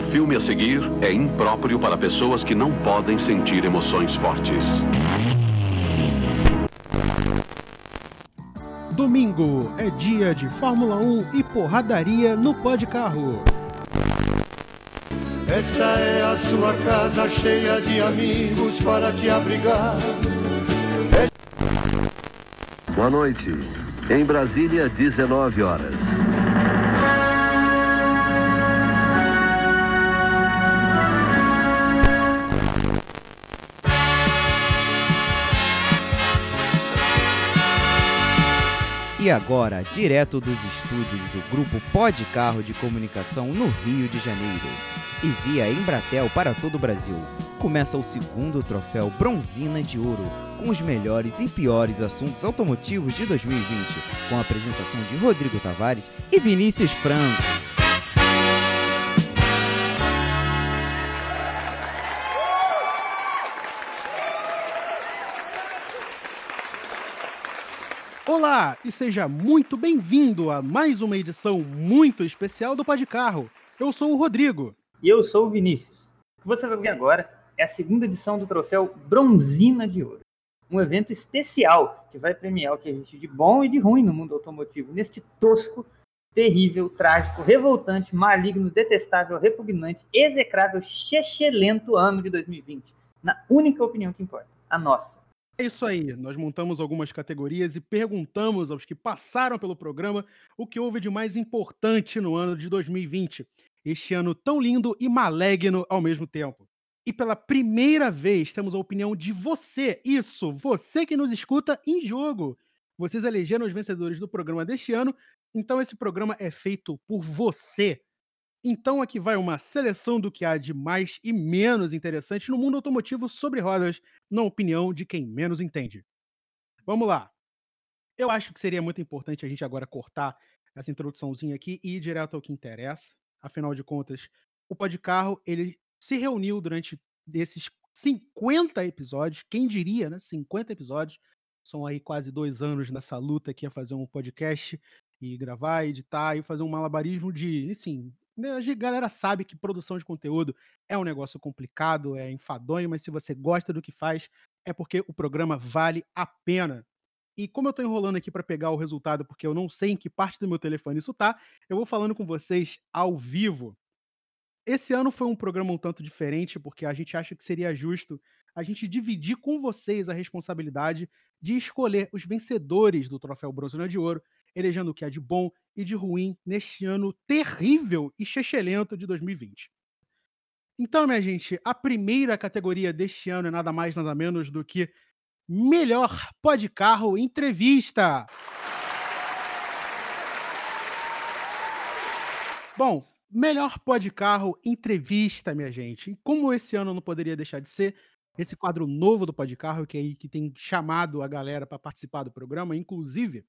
O filme a seguir é impróprio para pessoas que não podem sentir emoções fortes. Domingo é dia de Fórmula 1 e porradaria no Pó de Carro. Esta é a sua casa cheia de amigos para te abrigar. Boa noite. Em Brasília, 19 horas. E agora, direto dos estúdios do grupo Pod Carro de Comunicação no Rio de Janeiro e via Embratel para todo o Brasil, começa o segundo troféu Bronzina de Ouro, com os melhores e piores assuntos automotivos de 2020, com a apresentação de Rodrigo Tavares e Vinícius Franco. Olá e seja muito bem-vindo a mais uma edição muito especial do Pod Carro. Eu sou o Rodrigo. E eu sou o Vinícius. O que você vai ver agora é a segunda edição do troféu Bronzina de Ouro. Um evento especial que vai premiar o que existe de bom e de ruim no mundo automotivo, neste tosco, terrível, trágico, revoltante, maligno, detestável, repugnante, execrável, chechelento ano de 2020. Na única opinião que importa, a nossa. É isso aí, nós montamos algumas categorias e perguntamos aos que passaram pelo programa o que houve de mais importante no ano de 2020. Este ano tão lindo e maligno ao mesmo tempo. E pela primeira vez temos a opinião de você, isso, você que nos escuta em jogo. Vocês elegeram os vencedores do programa deste ano, então esse programa é feito por você. Então aqui vai uma seleção do que há de mais e menos interessante no mundo automotivo sobre rodas, na opinião de quem menos entende. Vamos lá. Eu acho que seria muito importante a gente agora cortar essa introduçãozinha aqui e ir direto ao que interessa. Afinal de contas, o Pod Carro, ele se reuniu durante esses 50 episódios, quem diria, né? 50 episódios. São aí quase dois anos nessa luta aqui a fazer um podcast e gravar, editar e fazer um malabarismo de, assim, a galera sabe que produção de conteúdo é um negócio complicado, é enfadonho, mas se você gosta do que faz, é porque o programa vale a pena. E como eu tô enrolando aqui para pegar o resultado, porque eu não sei em que parte do meu telefone isso tá, eu vou falando com vocês ao vivo. Esse ano foi um programa um tanto diferente, porque a gente acha que seria justo a gente dividir com vocês a responsabilidade de escolher os vencedores do Troféu Bronze de Ouro elegendo o que é de bom e de ruim neste ano terrível e chechelento de 2020. Então, minha gente, a primeira categoria deste ano é nada mais, nada menos do que Melhor Pod Carro Entrevista. Bom, melhor Pod Carro Entrevista, minha gente. Como esse ano não poderia deixar de ser, esse quadro novo do Pod Carro, que, é aí, que tem chamado a galera para participar do programa, inclusive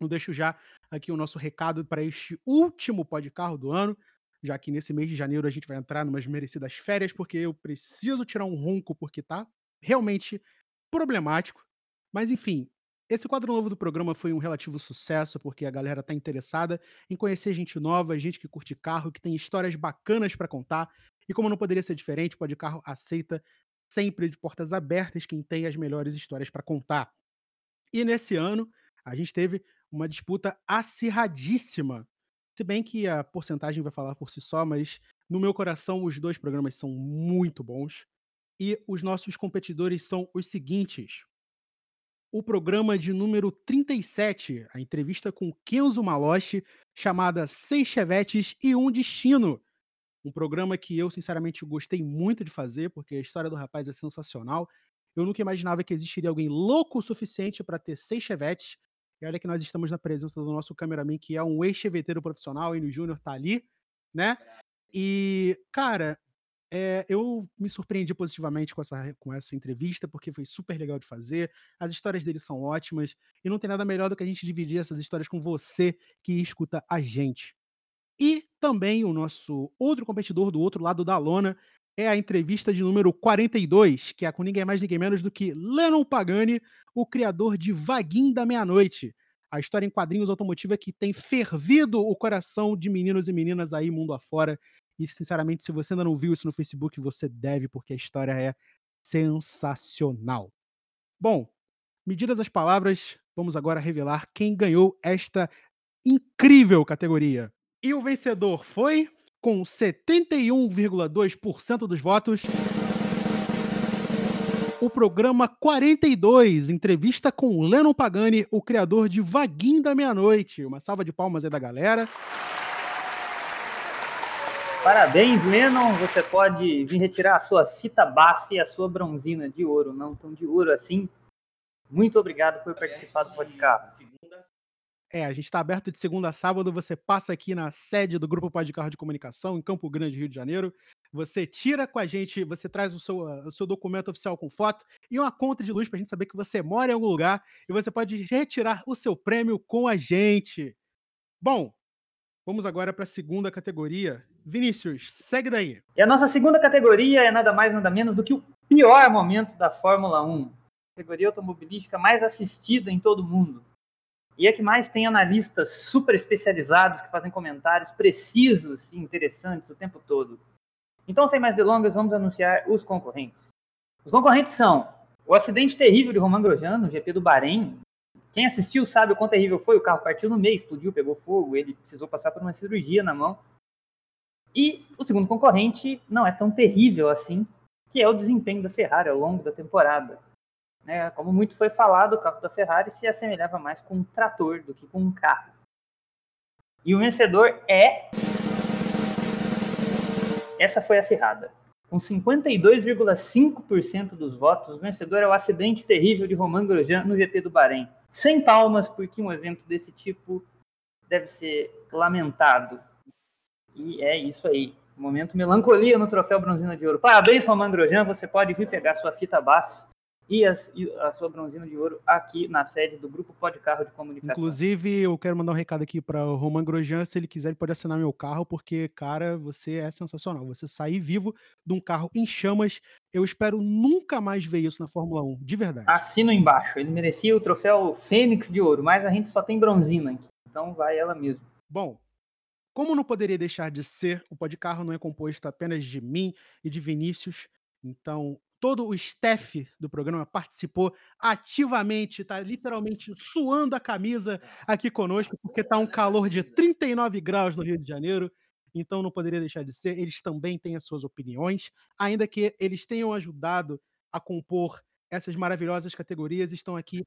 eu deixo já aqui o nosso recado para este último de carro do ano, já que nesse mês de janeiro a gente vai entrar numas merecidas férias, porque eu preciso tirar um ronco, porque tá realmente problemático. Mas enfim, esse quadro novo do programa foi um relativo sucesso, porque a galera tá interessada em conhecer gente nova, gente que curte carro, que tem histórias bacanas para contar. E como não poderia ser diferente, o de carro aceita sempre de portas abertas quem tem as melhores histórias para contar. E nesse ano, a gente teve uma disputa acirradíssima. Se bem que a porcentagem vai falar por si só, mas no meu coração os dois programas são muito bons. E os nossos competidores são os seguintes. O programa de número 37, a entrevista com Kenzo Maloche, chamada Seis Chevetes e um Destino. Um programa que eu, sinceramente, gostei muito de fazer, porque a história do rapaz é sensacional. Eu nunca imaginava que existiria alguém louco o suficiente para ter seis chevetes e olha que nós estamos na presença do nosso cameraman, que é um ex-cheveteiro profissional, e o Júnior tá ali, né? E, cara, é, eu me surpreendi positivamente com essa, com essa entrevista, porque foi super legal de fazer. As histórias dele são ótimas. E não tem nada melhor do que a gente dividir essas histórias com você que escuta a gente. E também o nosso outro competidor do outro lado da lona é a entrevista de número 42, que é com ninguém mais, ninguém menos do que Lennon Pagani, o criador de Vaguinho da Meia-Noite, a história em quadrinhos automotiva que tem fervido o coração de meninos e meninas aí mundo afora. E, sinceramente, se você ainda não viu isso no Facebook, você deve, porque a história é sensacional. Bom, medidas as palavras, vamos agora revelar quem ganhou esta incrível categoria. E o vencedor foi, com 71,2% dos votos, o programa 42, entrevista com Lennon Pagani, o criador de Vaguinho da Meia-Noite. Uma salva de palmas aí da galera. Parabéns, Lennon. Você pode vir retirar a sua fita BASF e a sua bronzina de ouro, não tão de ouro assim. Muito obrigado por participar do podcast. É, a gente está aberto de segunda a sábado. Você passa aqui na sede do Grupo Pode Carro de Comunicação, em Campo Grande, Rio de Janeiro. Você tira com a gente, você traz o seu, o seu documento oficial com foto e uma conta de luz para a gente saber que você mora em algum lugar e você pode retirar o seu prêmio com a gente. Bom, vamos agora para a segunda categoria. Vinícius, segue daí. E a nossa segunda categoria é nada mais, nada menos do que o pior momento da Fórmula 1. Categoria automobilística mais assistida em todo o mundo. E é que mais tem analistas super especializados que fazem comentários precisos e interessantes o tempo todo. Então, sem mais delongas, vamos anunciar os concorrentes. Os concorrentes são o acidente terrível de Romain Grosjean no GP do Bahrein. Quem assistiu sabe o quão terrível foi. O carro partiu no meio, explodiu, pegou fogo, ele precisou passar por uma cirurgia na mão. E o segundo concorrente não é tão terrível assim, que é o desempenho da Ferrari ao longo da temporada. Né? Como muito foi falado, o carro da Ferrari se assemelhava mais com um trator do que com um carro. E o vencedor é. Essa foi acirrada. Com 52,5% dos votos, o vencedor é o acidente terrível de Romain Grosjean no GP do Bahrein. Sem palmas, porque um evento desse tipo deve ser lamentado. E é isso aí. Momento melancolia no troféu Bronzina de Ouro. Parabéns, Romain Grosjean. Você pode vir pegar sua fita base e a, a sua bronzina de ouro aqui na sede do Grupo Pode Carro de Comunicação. Inclusive, eu quero mandar um recado aqui para o Roman Grosjean, se ele quiser, ele pode assinar meu carro, porque, cara, você é sensacional. Você sair vivo de um carro em chamas, eu espero nunca mais ver isso na Fórmula 1, de verdade. Assino embaixo, ele merecia o troféu Fênix de Ouro, mas a gente só tem bronzina aqui, então vai ela mesmo. Bom, como não poderia deixar de ser, o Pode Carro não é composto apenas de mim e de Vinícius, então todo o staff do programa participou ativamente, está literalmente suando a camisa aqui conosco, porque está um calor de 39 graus no Rio de Janeiro, então não poderia deixar de ser. Eles também têm as suas opiniões, ainda que eles tenham ajudado a compor essas maravilhosas categorias, estão aqui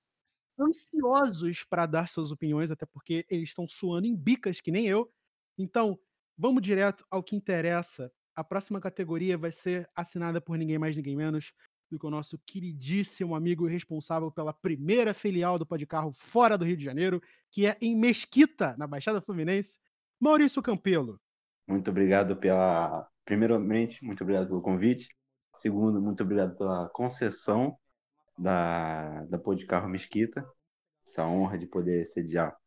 ansiosos para dar suas opiniões, até porque eles estão suando em bicas, que nem eu. Então, vamos direto ao que interessa a próxima categoria vai ser assinada por ninguém mais, ninguém menos do que o nosso queridíssimo amigo responsável pela primeira filial do Podcarro fora do Rio de Janeiro, que é em Mesquita, na Baixada Fluminense, Maurício Campelo. Muito obrigado pela. Primeiramente, muito obrigado pelo convite. Segundo, muito obrigado pela concessão da, da Podcarro Mesquita. Essa honra de poder sediar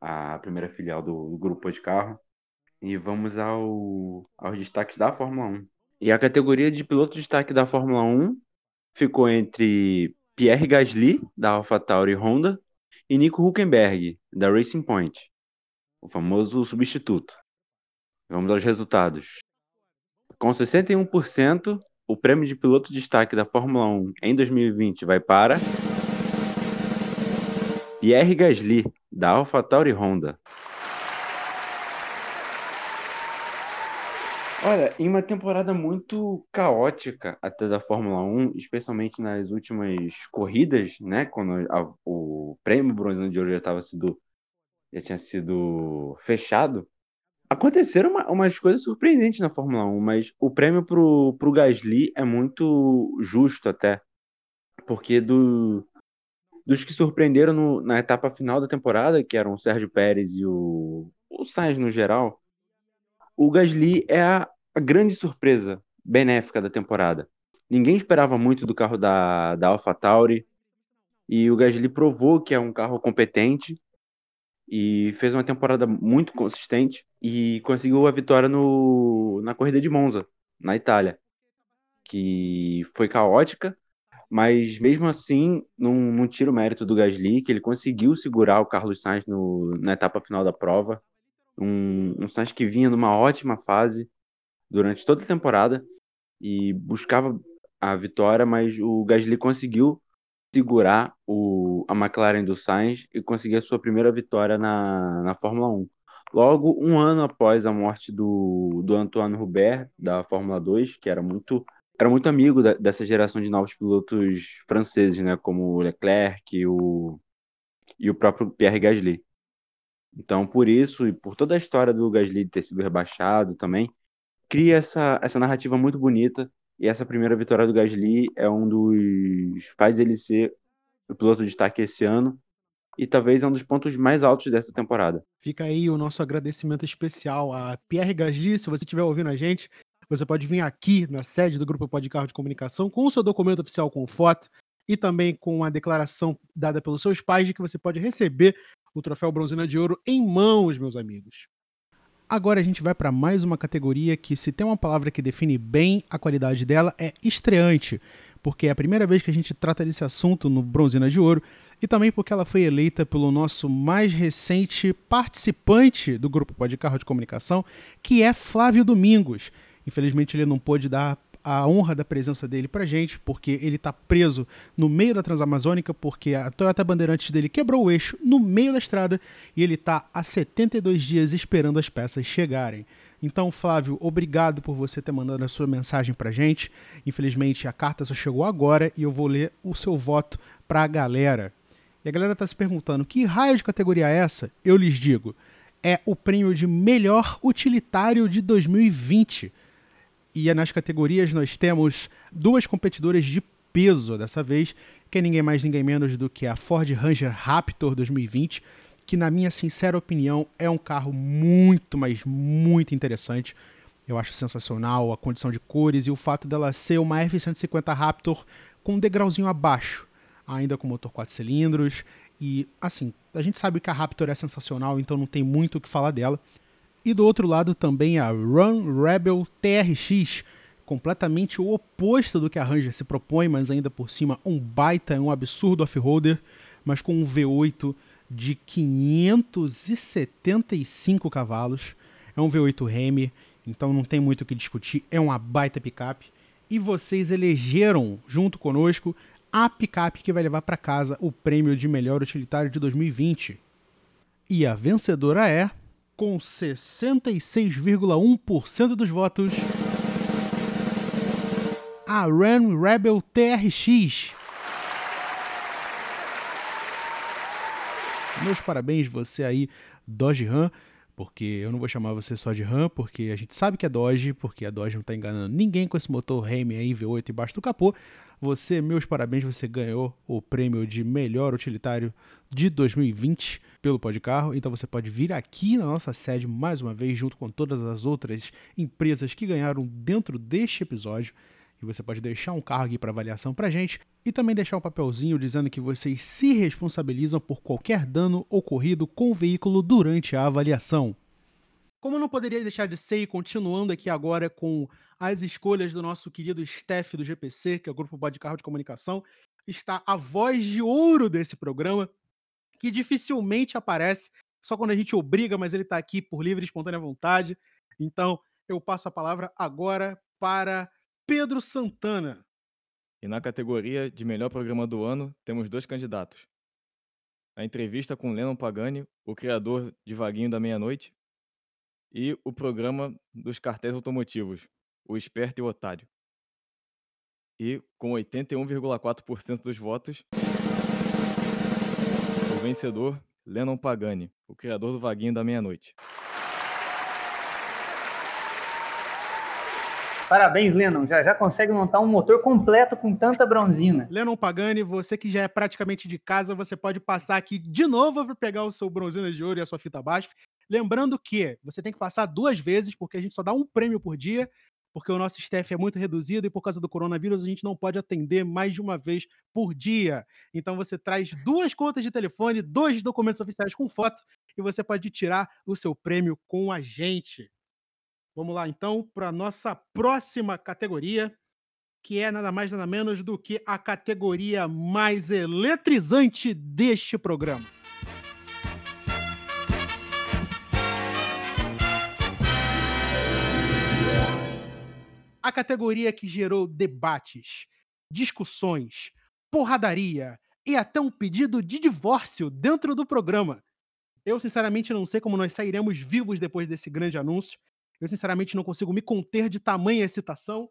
a primeira filial do, do Grupo Podcarro. E vamos ao, aos destaques da Fórmula 1. E a categoria de piloto de destaque da Fórmula 1 ficou entre Pierre Gasly, da AlphaTauri Honda, e Nico Huckenberg, da Racing Point, o famoso substituto. Vamos aos resultados. Com 61%, o prêmio de piloto de destaque da Fórmula 1 em 2020 vai para Pierre Gasly, da AlphaTauri Honda. Olha, em uma temporada muito caótica até da Fórmula 1, especialmente nas últimas corridas, né, quando a, o prêmio Bronzino de Ouro já, tava sido, já tinha sido fechado, aconteceram uma, umas coisas surpreendentes na Fórmula 1, mas o prêmio pro, pro Gasly é muito justo até, porque do, dos que surpreenderam no, na etapa final da temporada, que eram o Sérgio Pérez e o, o Sainz no geral, o Gasly é a, a grande surpresa benéfica da temporada. Ninguém esperava muito do carro da, da AlphaTauri e o Gasly provou que é um carro competente e fez uma temporada muito consistente e conseguiu a vitória no, na corrida de Monza, na Itália, que foi caótica, mas mesmo assim não, não tira o mérito do Gasly, que ele conseguiu segurar o Carlos Sainz no, na etapa final da prova, um, um Sainz que vinha numa ótima fase, durante toda a temporada e buscava a vitória, mas o Gasly conseguiu segurar o, a McLaren do Sainz e conseguir a sua primeira vitória na, na Fórmula 1. Logo, um ano após a morte do, do Antoine Hubert, da Fórmula 2, que era muito, era muito amigo da, dessa geração de novos pilotos franceses, né, como o Leclerc o, e o próprio Pierre Gasly. Então, por isso, e por toda a história do Gasly ter sido rebaixado também, cria essa, essa narrativa muito bonita. E essa primeira vitória do Gasly é um dos. faz ele ser o piloto de destaque esse ano. E talvez é um dos pontos mais altos dessa temporada. Fica aí o nosso agradecimento especial a Pierre Gasly. Se você estiver ouvindo a gente, você pode vir aqui na sede do Grupo Pode Carro de Comunicação com o seu documento oficial com foto e também com a declaração dada pelos seus pais de que você pode receber o troféu Bronzina de Ouro em mãos, meus amigos. Agora a gente vai para mais uma categoria que, se tem uma palavra que define bem a qualidade dela, é estreante, porque é a primeira vez que a gente trata desse assunto no Bronzina de Ouro e também porque ela foi eleita pelo nosso mais recente participante do grupo Pode Carro de Comunicação, que é Flávio Domingos. Infelizmente ele não pôde dar a honra da presença dele pra gente, porque ele tá preso no meio da Transamazônica, porque a Toyota Bandeirantes dele quebrou o eixo no meio da estrada e ele tá há 72 dias esperando as peças chegarem. Então, Flávio, obrigado por você ter mandado a sua mensagem pra gente. Infelizmente, a carta só chegou agora e eu vou ler o seu voto pra galera. E a galera tá se perguntando: que raio de categoria é essa? Eu lhes digo: é o prêmio de melhor utilitário de 2020 e nas categorias nós temos duas competidoras de peso dessa vez, que é ninguém mais ninguém menos do que a Ford Ranger Raptor 2020, que na minha sincera opinião é um carro muito, mas muito interessante. Eu acho sensacional a condição de cores e o fato dela ser uma F-150 Raptor com um degrauzinho abaixo, ainda com motor 4 cilindros. E assim, a gente sabe que a Raptor é sensacional, então não tem muito o que falar dela. E do outro lado também a Run Rebel TRX, completamente o oposto do que a Ranger se propõe, mas ainda por cima um baita, um absurdo off-roader, mas com um V8 de 575 cavalos. É um V8 Remy, então não tem muito o que discutir, é uma baita picape. E vocês elegeram, junto conosco, a picape que vai levar para casa o prêmio de melhor utilitário de 2020. E a vencedora é com 66,1% dos votos, a Ram Rebel TRX. Meus parabéns você aí, Dodge Ram, porque eu não vou chamar você só de Ram, porque a gente sabe que é Dodge, porque a Dodge não está enganando ninguém com esse motor Ram aí V8 embaixo do capô. Você, meus parabéns, você ganhou o prêmio de melhor utilitário de 2020 pelo Podcarro. Então você pode vir aqui na nossa sede mais uma vez, junto com todas as outras empresas que ganharam dentro deste episódio. E você pode deixar um carro aqui para avaliação para gente e também deixar um papelzinho dizendo que vocês se responsabilizam por qualquer dano ocorrido com o veículo durante a avaliação. Como não poderia deixar de ser, e continuando aqui agora com as escolhas do nosso querido Steph do GPC, que é o Grupo Bode Carro de Comunicação, está a voz de ouro desse programa, que dificilmente aparece, só quando a gente obriga, mas ele está aqui por livre e espontânea vontade. Então, eu passo a palavra agora para Pedro Santana. E na categoria de melhor programa do ano, temos dois candidatos. A entrevista com Lennon Pagani, o criador de Vaguinho da Meia-Noite, e o programa dos cartéis automotivos, o Esperto e o Otário. E com 81,4% dos votos, o vencedor, Lennon Pagani, o criador do Vaguinho da Meia-Noite. Parabéns, Lennon. Já, já consegue montar um motor completo com tanta bronzina. Lennon Pagani, você que já é praticamente de casa, você pode passar aqui de novo para pegar o seu bronzina de ouro e a sua fita baixa. Lembrando que você tem que passar duas vezes, porque a gente só dá um prêmio por dia, porque o nosso staff é muito reduzido e por causa do coronavírus a gente não pode atender mais de uma vez por dia. Então você traz duas contas de telefone, dois documentos oficiais com foto e você pode tirar o seu prêmio com a gente. Vamos lá então para a nossa próxima categoria, que é nada mais nada menos do que a categoria mais eletrizante deste programa. a categoria que gerou debates, discussões, porradaria e até um pedido de divórcio dentro do programa. Eu, sinceramente, não sei como nós sairemos vivos depois desse grande anúncio. Eu, sinceramente, não consigo me conter de tamanha excitação.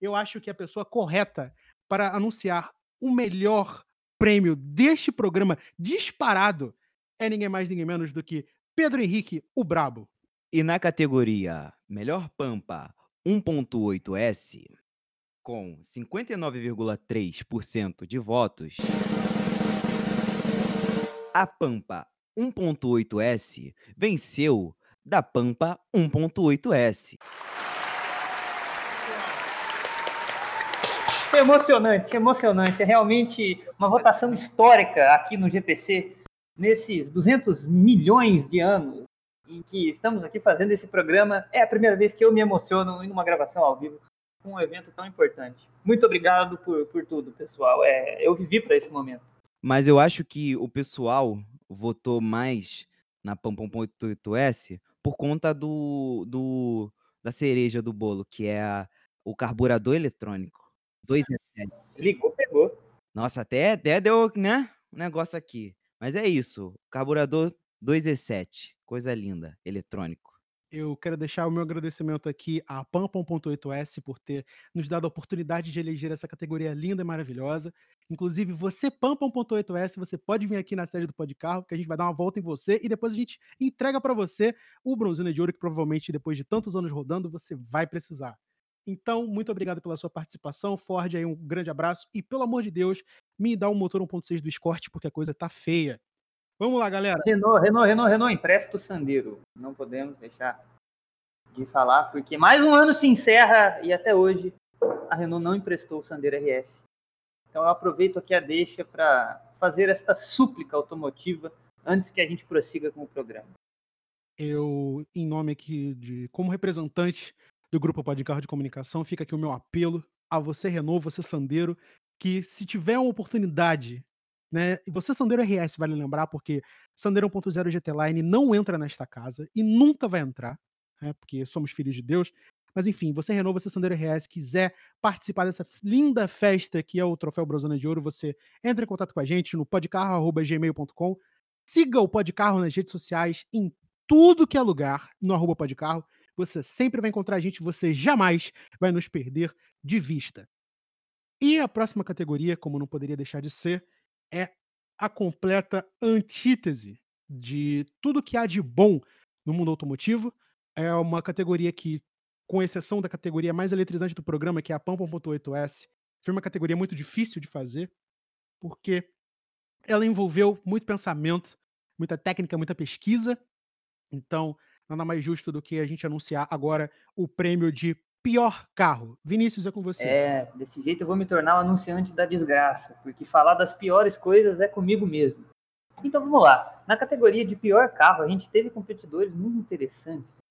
Eu acho que a pessoa correta para anunciar o melhor prêmio deste programa disparado é ninguém mais, ninguém menos do que Pedro Henrique, o Brabo. E na categoria Melhor Pampa 1.8S, com 59,3% de votos, a Pampa 1.8S venceu da Pampa 1.8S. Emocionante, emocionante. É realmente uma votação histórica aqui no GPC, nesses 200 milhões de anos em que estamos aqui fazendo esse programa. É a primeira vez que eu me emociono em uma gravação ao vivo com um evento tão importante. Muito obrigado por, por tudo, pessoal. É, eu vivi para esse momento. Mas eu acho que o pessoal votou mais na Pampa 1.8S por conta do, do da cereja do bolo, que é a- o carburador eletrônico. 2 e 7. Ligou, pegou. Nossa, até, até deu, né? Um negócio aqui. Mas é isso. Carburador 2E7. Coisa linda. Eletrônico. Eu quero deixar o meu agradecimento aqui à Pampa 1.8S por ter nos dado a oportunidade de eleger essa categoria linda e maravilhosa. Inclusive, você, Pampa 1.8S, você pode vir aqui na sede do Podcarro, que a gente vai dar uma volta em você e depois a gente entrega para você o Bronzina de Ouro, que provavelmente depois de tantos anos rodando, você vai precisar. Então, muito obrigado pela sua participação. Ford, aí um grande abraço. E, pelo amor de Deus, me dá um motor 1.6 do Escort, porque a coisa tá feia. Vamos lá, galera. Renault, Renault, Renault, Renault, empresta o Sandeiro. Não podemos deixar de falar, porque mais um ano se encerra e até hoje a Renault não emprestou o Sandero RS. Então eu aproveito aqui a deixa para fazer esta súplica automotiva antes que a gente prossiga com o programa. Eu, em nome aqui de, como representante do grupo Pode Carro de Comunicação, fica aqui o meu apelo a você, Renault, você, Sandeiro, que se tiver uma oportunidade, né, e você, Sandeiro RS, vale lembrar, porque Sandeiro 1.0 GT Line não entra nesta casa e nunca vai entrar, né, porque somos filhos de Deus. Mas enfim, você, Renault, você, Sandeiro RS, quiser participar dessa linda festa que é o Troféu Brosana de Ouro, você entra em contato com a gente no podcarro.gmail.com. Siga o Podcarro nas redes sociais, em tudo que é lugar, no arroba Podcarro. Você sempre vai encontrar a gente, você jamais vai nos perder de vista. E a próxima categoria, como não poderia deixar de ser, é a completa antítese de tudo que há de bom no mundo automotivo. É uma categoria que, com exceção da categoria mais eletrizante do programa, que é a Pampa 1.8S, foi uma categoria muito difícil de fazer, porque ela envolveu muito pensamento, muita técnica, muita pesquisa. Então, nada mais justo do que a gente anunciar agora o prêmio de pior carro. Vinícius, é com você. É, desse jeito eu vou me tornar o anunciante da desgraça, porque falar das piores coisas é comigo mesmo. Então vamos lá. Na categoria de pior carro, a gente teve competidores muito interessantes.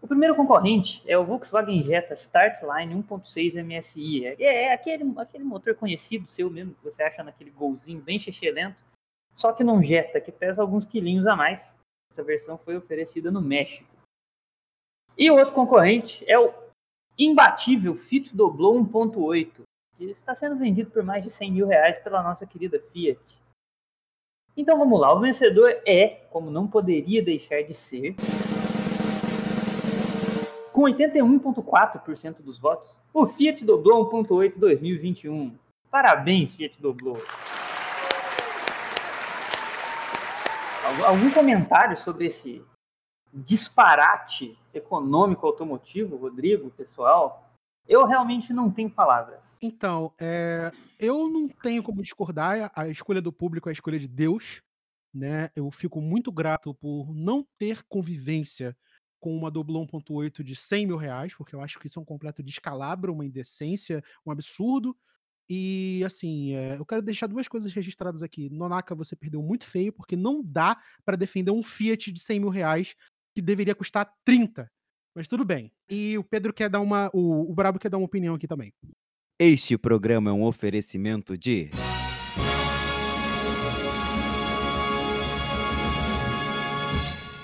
O primeiro concorrente é o Volkswagen Jetta Startline 1.6 MSI. É, é aquele, aquele motor conhecido seu mesmo, que você acha naquele golzinho bem lento, só que num Jetta que pesa alguns quilinhos a mais. Essa versão foi oferecida no México. E o outro concorrente é o imbatível Fit Doblô 1.8, que está sendo vendido por mais de 100 mil reais pela nossa querida Fiat. Então vamos lá, o vencedor é, como não poderia deixar de ser, com 81,4% dos votos, o Fiat Doblô 1.8 2021. Parabéns, Fiat Doblô. Algum comentário sobre esse disparate econômico automotivo, Rodrigo, pessoal? Eu realmente não tenho palavras. Então, é, eu não tenho como discordar. A escolha do público é a escolha de Deus. Né? Eu fico muito grato por não ter convivência com uma Doblo 1.8 de 100 mil reais, porque eu acho que isso é um completo descalabro, uma indecência, um absurdo. E assim, é, eu quero deixar duas coisas registradas aqui. Nonaka, você perdeu muito feio, porque não dá para defender um Fiat de 100 mil reais que deveria custar 30. Mas tudo bem. E o Pedro quer dar uma. O, o Brabo quer dar uma opinião aqui também. Este programa é um oferecimento de.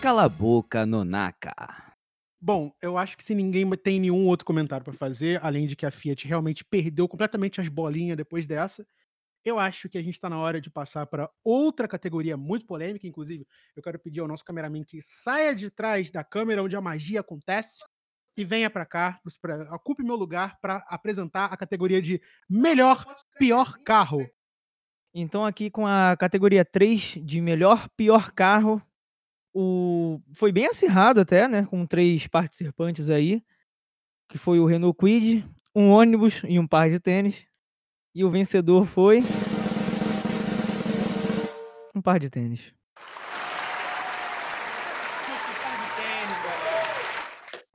Cala a boca, Nonaka. Bom, eu acho que se ninguém tem nenhum outro comentário para fazer, além de que a Fiat realmente perdeu completamente as bolinhas depois dessa, eu acho que a gente está na hora de passar para outra categoria muito polêmica. Inclusive, eu quero pedir ao nosso cameraman que saia de trás da câmera onde a magia acontece e venha para cá, ocupe meu lugar para apresentar a categoria de melhor pior carro. Então, aqui com a categoria 3 de melhor pior carro, o... foi bem acirrado até, né? Com três participantes aí, que foi o Renault Kwid, um ônibus e um par de tênis. E o vencedor foi. Um par de tênis.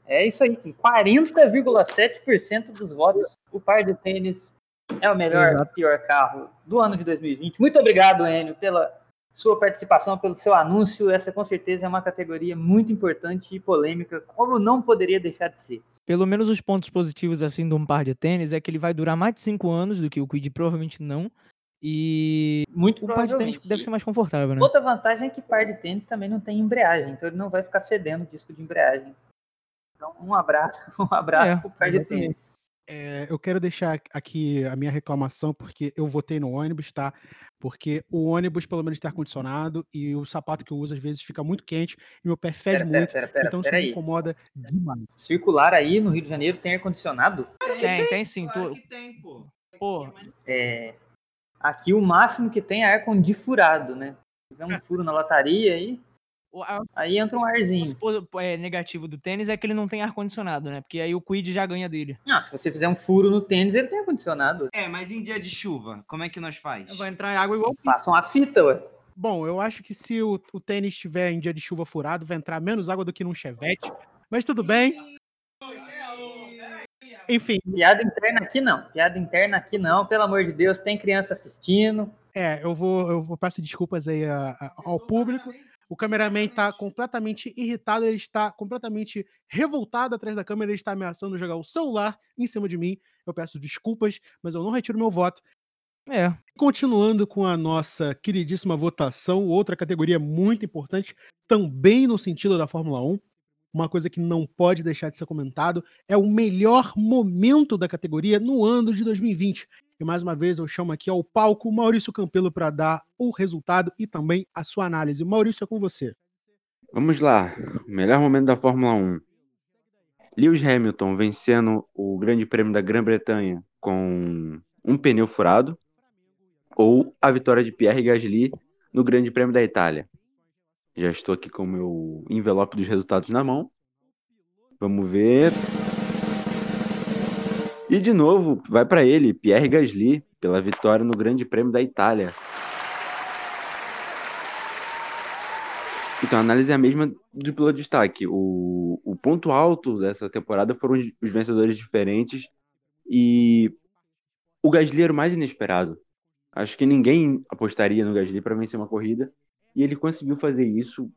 É isso aí, com 40,7% dos votos, o par de tênis é o melhor Exato. pior carro do ano de 2020. Muito obrigado, Enio, pela sua participação, pelo seu anúncio. Essa com certeza é uma categoria muito importante e polêmica, como não poderia deixar de ser. Pelo menos os pontos positivos assim de um par de tênis é que ele vai durar mais de 5 anos do que o Quid provavelmente não. E Muito o par de tênis deve ser mais confortável, né? Outra vantagem é que par de tênis também não tem embreagem, então ele não vai ficar fedendo o disco de embreagem. Então, um abraço, um abraço É, pro par de exatamente. tênis. É, eu quero deixar aqui a minha reclamação, porque eu votei no ônibus, tá? Porque o ônibus, pelo menos, tem ar-condicionado e o sapato que eu uso às vezes fica muito quente e meu pé fede Pera, muito. pera, pera, então isso me incomoda demais. Circular aí no Rio de Janeiro tem ar-condicionado? Tem, tem sim. tu- Pô, É, aqui o máximo que tem é ar condifurado, né? Se tiver um furo na lataria aí, a- aí entra um arzinho. ponto po- é, negativo do tênis é que ele não tem ar-condicionado, né? Porque aí o Quid já ganha dele. Não, se você fizer um furo no tênis, ele tem ar-condicionado. É, mas em dia de chuva, como é que nós faz? Vai entrar água igual. Passa uma fita, ué. Bom, eu acho que se o, o tênis estiver em dia de chuva furado, vai entrar menos água do que num chevette. Mas tudo bem. Enfim, Piada interna aqui não. Piada interna aqui não, pelo amor de Deus. Tem criança assistindo. é, eu vou, eu vou peço desculpas aí a- a- ao público. O cameraman está completamente irritado, ele está completamente revoltado atrás da câmera, ele está ameaçando jogar o celular em cima de mim. Eu peço desculpas, mas eu não retiro meu voto. É. Continuando com a nossa queridíssima votação, outra categoria muito importante, também no sentido da Fórmula 1, uma coisa que não pode deixar de ser comentado, é o melhor momento da categoria no ano de 2020. E mais uma vez eu chamo aqui ao palco Maurício Campelo para dar o resultado e também a sua análise. Maurício, é com você. Vamos lá. O melhor momento da Fórmula 1. Lewis Hamilton vencendo o Grande Prêmio da Grã-Bretanha com um pneu furado. Ou a vitória de Pierre Gasly no Grande Prêmio da Itália. Já estou aqui com o meu envelope dos resultados na mão. Vamos ver. E de novo, vai para ele, Pierre Gasly, pela vitória no Grande Prêmio da Itália. Então, a análise é a mesma de destaque. O, o ponto alto dessa temporada foram os, os vencedores diferentes e o Gasly era o mais inesperado. Acho que ninguém apostaria no Gasly para vencer uma corrida e ele conseguiu fazer isso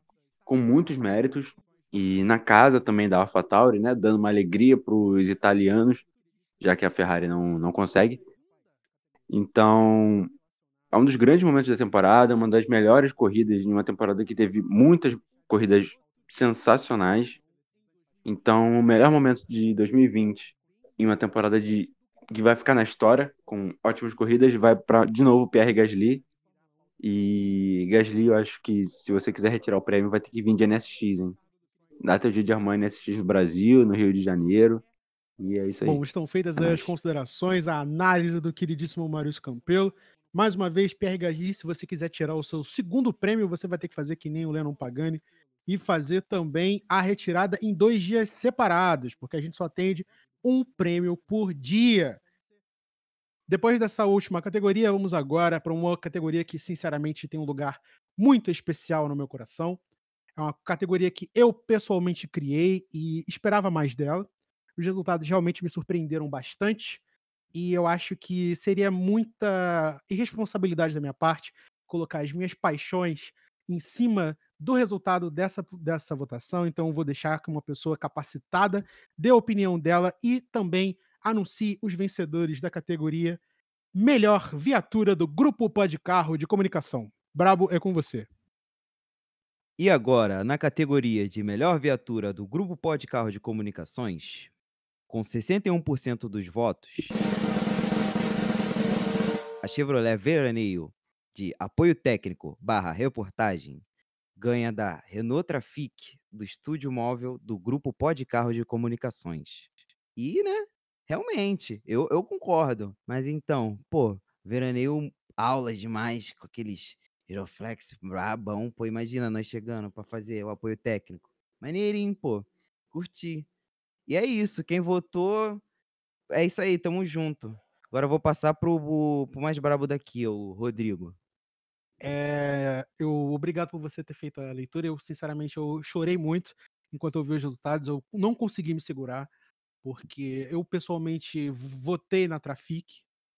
com muitos méritos e na casa também da AlphaTauri, né, dando uma alegria para os italianos, já que a Ferrari não, não consegue. Então, é um dos grandes momentos da temporada, uma das melhores corridas em uma temporada que teve muitas corridas sensacionais. Então, o melhor momento de 2020 em uma temporada de que vai ficar na história com ótimas corridas vai para de novo Pierre Gasly. E Gasly, eu acho que se você quiser retirar o prêmio, vai ter que vir de NSX, hein? Data de Armani NSX no Brasil, no Rio de Janeiro. E é isso aí. Bom, estão feitas É as considerações, a análise do queridíssimo Maurício Campelo. Mais uma vez, Pierre Gasly, se você quiser tirar o seu segundo prêmio, você vai ter que fazer que nem o Lennon Pagani e fazer também a retirada em dois dias separados, porque a gente só atende um prêmio por dia. Depois dessa última categoria, vamos agora para uma categoria que, sinceramente, tem um lugar muito especial no meu coração. É uma categoria que eu pessoalmente criei e esperava mais dela. Os resultados realmente me surpreenderam bastante. E eu acho que seria muita irresponsabilidade da minha parte colocar as minhas paixões em cima do resultado dessa, dessa votação. Então, vou deixar que uma pessoa capacitada dê a opinião dela e também anuncie os vencedores da categoria Melhor Viatura do Grupo Pode Carro de Comunicação. Brabo, é com você. E agora, na categoria de melhor viatura do Grupo Pode Carro de Comunicações, com 61% dos votos, a Chevrolet Veraneio de apoio técnico barra reportagem ganha da Renault Trafic do estúdio móvel do Grupo Pode Carro de Comunicações. E, né, realmente, eu, eu concordo. Mas então, pô, Veraneio aulas demais com aqueles Giroflex brabão, pô, imagina nós chegando pra fazer o apoio técnico. Maneirinho, pô, curti. E é isso, quem votou, é isso aí, tamo junto. Agora eu vou passar pro, pro mais brabo daqui, o Rodrigo. É, eu obrigado por você ter feito a leitura. Eu, sinceramente, eu chorei muito enquanto eu vi os resultados. Eu não consegui me segurar, porque eu pessoalmente votei na Trafic,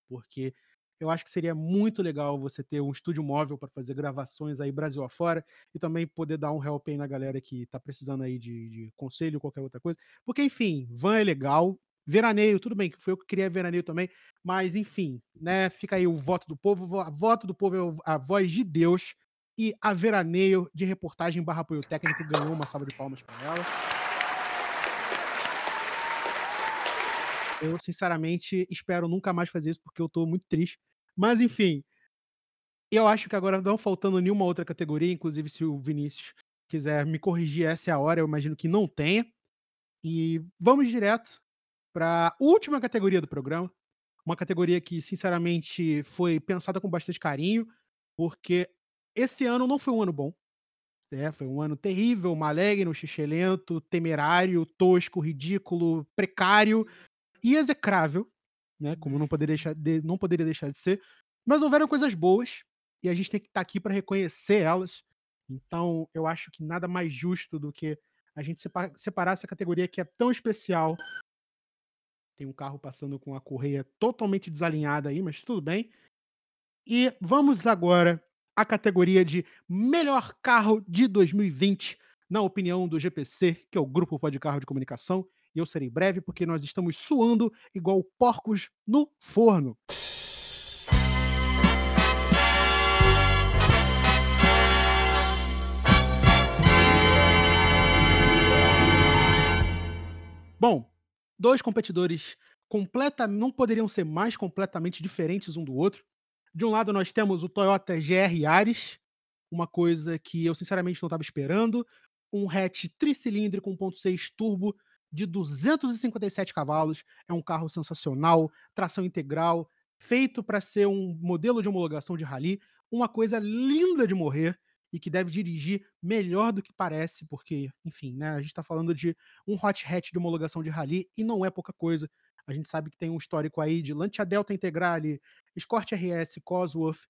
porque eu acho que seria muito legal você ter um estúdio móvel para fazer gravações aí Brasil afora e também poder dar um help aí na galera que tá precisando aí de, de conselho ou qualquer outra coisa. Porque, enfim, van é legal, Veraneio, tudo bem, que foi eu que queria veraneio também, mas enfim, né? Fica aí o voto do povo. A voto do povo é a voz de Deus. E a veraneio de reportagem barra apoio técnico ganhou uma salva de palmas para ela. Eu, sinceramente, espero nunca mais fazer isso, porque eu tô muito triste. Mas, enfim. Eu acho que agora não faltando nenhuma outra categoria, inclusive se o Vinícius quiser me corrigir, essa é a hora, eu imagino que não tenha. E vamos direto para a última categoria do programa. Uma categoria que, sinceramente, foi pensada com bastante carinho, porque esse ano não foi um ano bom. É, foi um ano terrível, maligno, xixelento, temerário, tosco, ridículo, precário e execrável, né? Como não poderia deixar de, não poderia deixar de ser. Mas houveram coisas boas e a gente tem que estar tá aqui para reconhecer elas. Então, eu acho que nada mais justo do que a gente separar essa categoria que é tão especial tem um carro passando com a correia totalmente desalinhada aí, mas tudo bem. E vamos agora à categoria de melhor carro de 2020, na opinião do GPC, que é o Grupo Pode Carro de Comunicação. E eu serei breve porque nós estamos suando igual porcos no forno. Bom, dois competidores completa, não poderiam ser mais completamente diferentes um do outro. De um lado, nós temos o Toyota GR Yaris, uma coisa que eu sinceramente não estava esperando. Um hatch tricilíndrico 1.6 turbo de 257 cavalos. É um carro sensacional, tração integral, feito para ser um modelo de homologação de rally. Uma coisa linda de morrer e que deve dirigir melhor do que parece, porque, enfim, né, a gente está falando de um hot hatch de homologação de rally e não é pouca coisa. A gente sabe que tem um histórico aí de Lancia Delta Integrale, Escort RS, Cosworth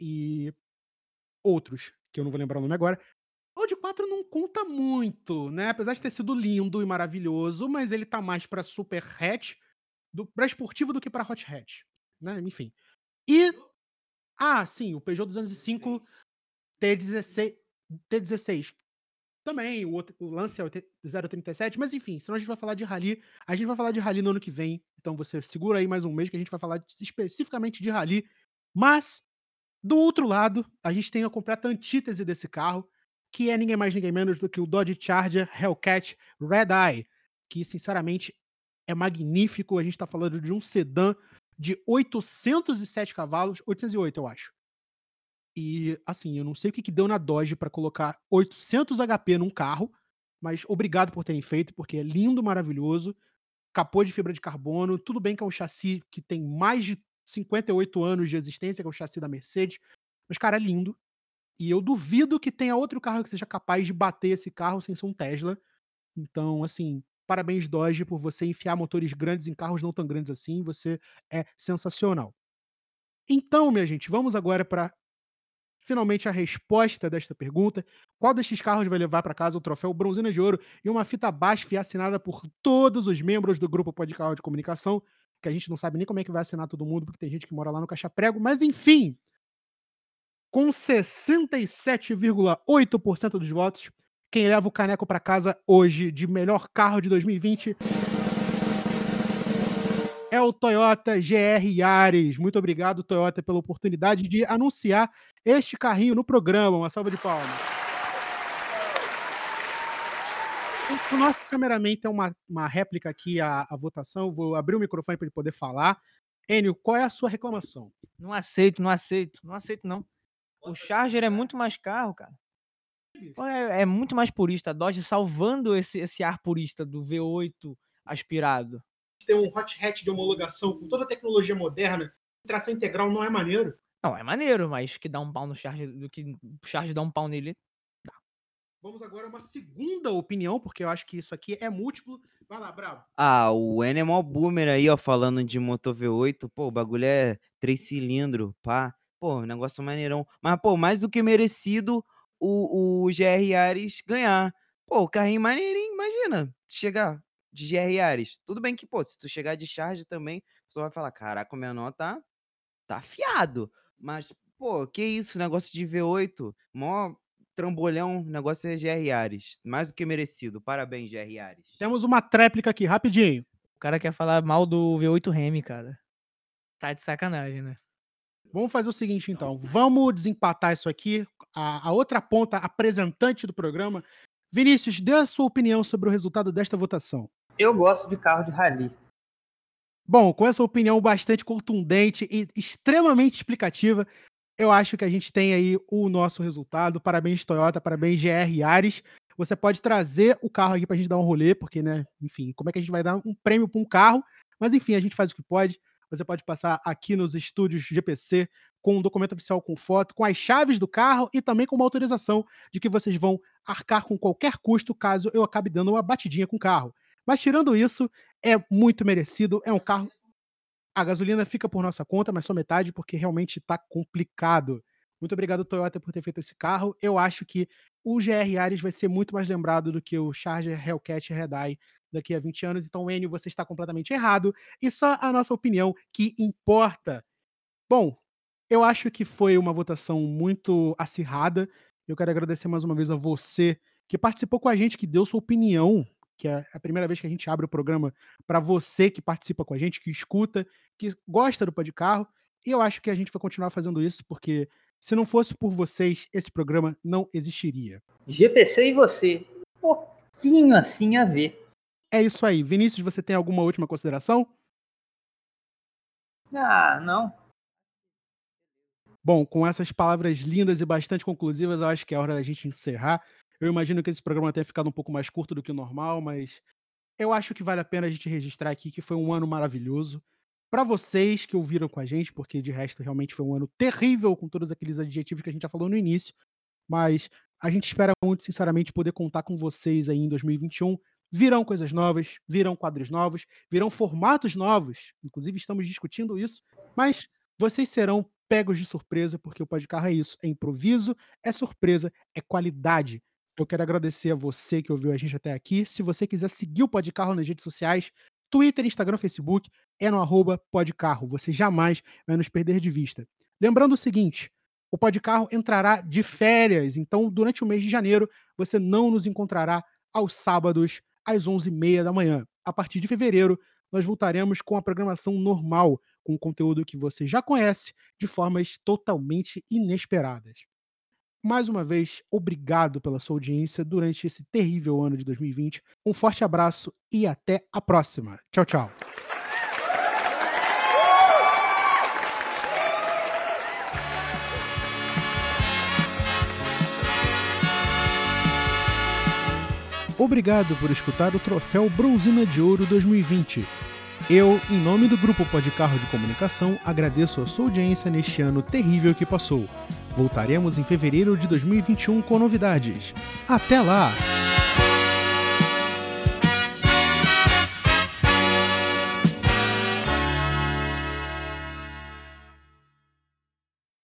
e outros, que eu não vou lembrar o nome agora. O Audi 4 não conta muito, né? Apesar de ter sido lindo e maravilhoso, mas ele tá mais para super hatch, para esportivo do que para hot hatch, né? Enfim. E ah, sim, o Peugeot 205 T16, T16 também, o, outro, o lance é o 037, mas enfim, senão a gente vai falar de rally. A gente vai falar de rally no ano que vem, então você segura aí mais um mês que a gente vai falar especificamente de rally. Mas, do outro lado, a gente tem a completa antítese desse carro, que é ninguém mais, ninguém menos do que o Dodge Charger Hellcat Red Eye, que sinceramente é magnífico. A gente está falando de um sedã de 807 cavalos, 808 eu acho. E, assim, eu não sei o que, que deu na Dodge para colocar 800 HP num carro, mas obrigado por terem feito, porque é lindo, maravilhoso. Capô de fibra de carbono, tudo bem que é um chassi que tem mais de 58 anos de existência, que é o chassi da Mercedes, mas, cara, é lindo. E eu duvido que tenha outro carro que seja capaz de bater esse carro sem ser um Tesla. Então, assim, parabéns, Dodge, por você enfiar motores grandes em carros não tão grandes assim. Você é sensacional. Então, minha gente, vamos agora para finalmente a resposta desta pergunta. Qual destes carros vai levar para casa o troféu Bronzina de Ouro e uma fita BASF assinada por todos os membros do grupo Pode Carro de Comunicação, que a gente não sabe nem como é que vai assinar todo mundo, porque tem gente que mora lá no Caixa Prego, mas enfim, com 67,8% dos votos, quem leva o caneco para casa hoje de melhor carro de 2020 é o Toyota GR Yaris. Muito obrigado, Toyota, pela oportunidade de anunciar este carrinho no programa. Uma salva de palmas. O, nosso cameraman tem uma, uma réplica aqui à, à votação. Vou abrir o microfone para ele poder falar. Enio, qual é a sua reclamação? Não aceito, não aceito, não aceito não. O Charger é muito mais carro, cara. É, é muito mais purista. A Dodge salvando esse, esse ar purista do V8 aspirado. Ter um hot hatch de homologação com toda a tecnologia moderna, tração integral não é maneiro? Não, é maneiro, mas que dá um pau no Charger, do que o Charger dá um pau nele. Vamos agora a uma segunda opinião, porque eu acho que isso aqui é múltiplo. Vai lá, Bravo. Ah, o Animal Boomer aí, ó, falando de motor V8, pô, o bagulho é três cilindros, pá. Pô, negócio maneirão. Mas, pô, mais do que merecido o, o GR Yaris ganhar. Pô, o carrinho maneirinho, imagina, chegar de GR Yaris. Tudo bem que, pô, se tu chegar de charge também, o pessoal vai falar, caraca, o menor tá, tá afiado. Mas, pô, que isso, negócio de V8, mó trambolhão, negócio é GR Yaris. Mais do que merecido. Parabéns, GR Yaris. Temos uma tréplica aqui, rapidinho. O cara quer falar mal do V8 Remy, cara. Tá de sacanagem, né? Vamos fazer o seguinte, então. Vamos desempatar isso aqui. A, a outra ponta apresentante do programa. Vinícius, dê a sua opinião sobre o resultado desta votação. Eu gosto de carro de rally. Bom, com essa opinião bastante contundente e extremamente explicativa, eu acho que a gente tem aí o nosso resultado. Parabéns, Toyota, parabéns, GR Yaris. Você pode trazer o carro aqui pra gente dar um rolê, porque, né, enfim, como é que a gente vai dar um prêmio para um carro? Mas enfim, a gente faz o que pode. Você pode passar aqui nos estúdios GPC com um documento oficial com foto, com as chaves do carro e também com uma autorização de que vocês vão arcar com qualquer custo caso eu acabe dando uma batidinha com o carro. Mas tirando isso, é muito merecido. É um carro. A gasolina fica por nossa conta, mas só metade, porque realmente tá complicado. Muito obrigado, Toyota, por ter feito esse carro. Eu acho que o GR Yaris vai ser muito mais lembrado do que o Charger Hellcat Redeye daqui a 20 anos. Então, Enio, você está completamente errado. E só a nossa opinião que importa. Bom, eu acho que foi uma votação muito acirrada. Eu quero agradecer mais uma vez a você que participou com a gente, que deu sua opinião, que é a primeira vez que a gente abre o programa para você que participa com a gente, que escuta, que gosta do Pó de Carro. E eu acho que a gente vai continuar fazendo isso, porque se não fosse por vocês, esse programa não existiria. GPC e você. Pouquinho assim a ver. É isso aí. Vinícius, você tem alguma última consideração? Ah, não. Bom, com essas palavras lindas e bastante conclusivas, eu acho que é hora da gente encerrar. Eu imagino que esse programa tenha ficado um pouco mais curto do que o normal, mas eu acho que vale a pena a gente registrar aqui que foi um ano maravilhoso. Para vocês que ouviram com a gente, porque de resto realmente foi um ano terrível com todos aqueles adjetivos que a gente já falou no início, mas a gente espera muito, sinceramente, poder contar com vocês aí em 2021. Virão coisas novas, virão quadros novos, virão formatos novos, inclusive estamos discutindo isso, mas vocês serão pegos de surpresa, porque o Pó de Carro é isso, é improviso, é surpresa, é qualidade. Eu quero agradecer a você que ouviu a gente até aqui. Se você quiser seguir o Pó de Carro nas redes sociais, Twitter, Instagram, Facebook, é no arroba Podcarro. Você jamais vai nos perder de vista. Lembrando o seguinte, o Pó de Carro entrará de férias, então durante o mês de janeiro você não nos encontrará aos sábados às 11h30 da manhã. A partir de fevereiro, nós voltaremos com a programação normal, com o conteúdo que você já conhece, de formas totalmente inesperadas. Mais uma vez, obrigado pela sua audiência durante esse terrível ano de 2020. Um forte abraço e até a próxima. Tchau, tchau. Obrigado por escutar o troféu Bronzina de Ouro 2020. Eu, em nome do Grupo Pode Carro de Comunicação, agradeço a sua audiência neste ano terrível que passou. Voltaremos em fevereiro de 2021 com novidades. Até lá!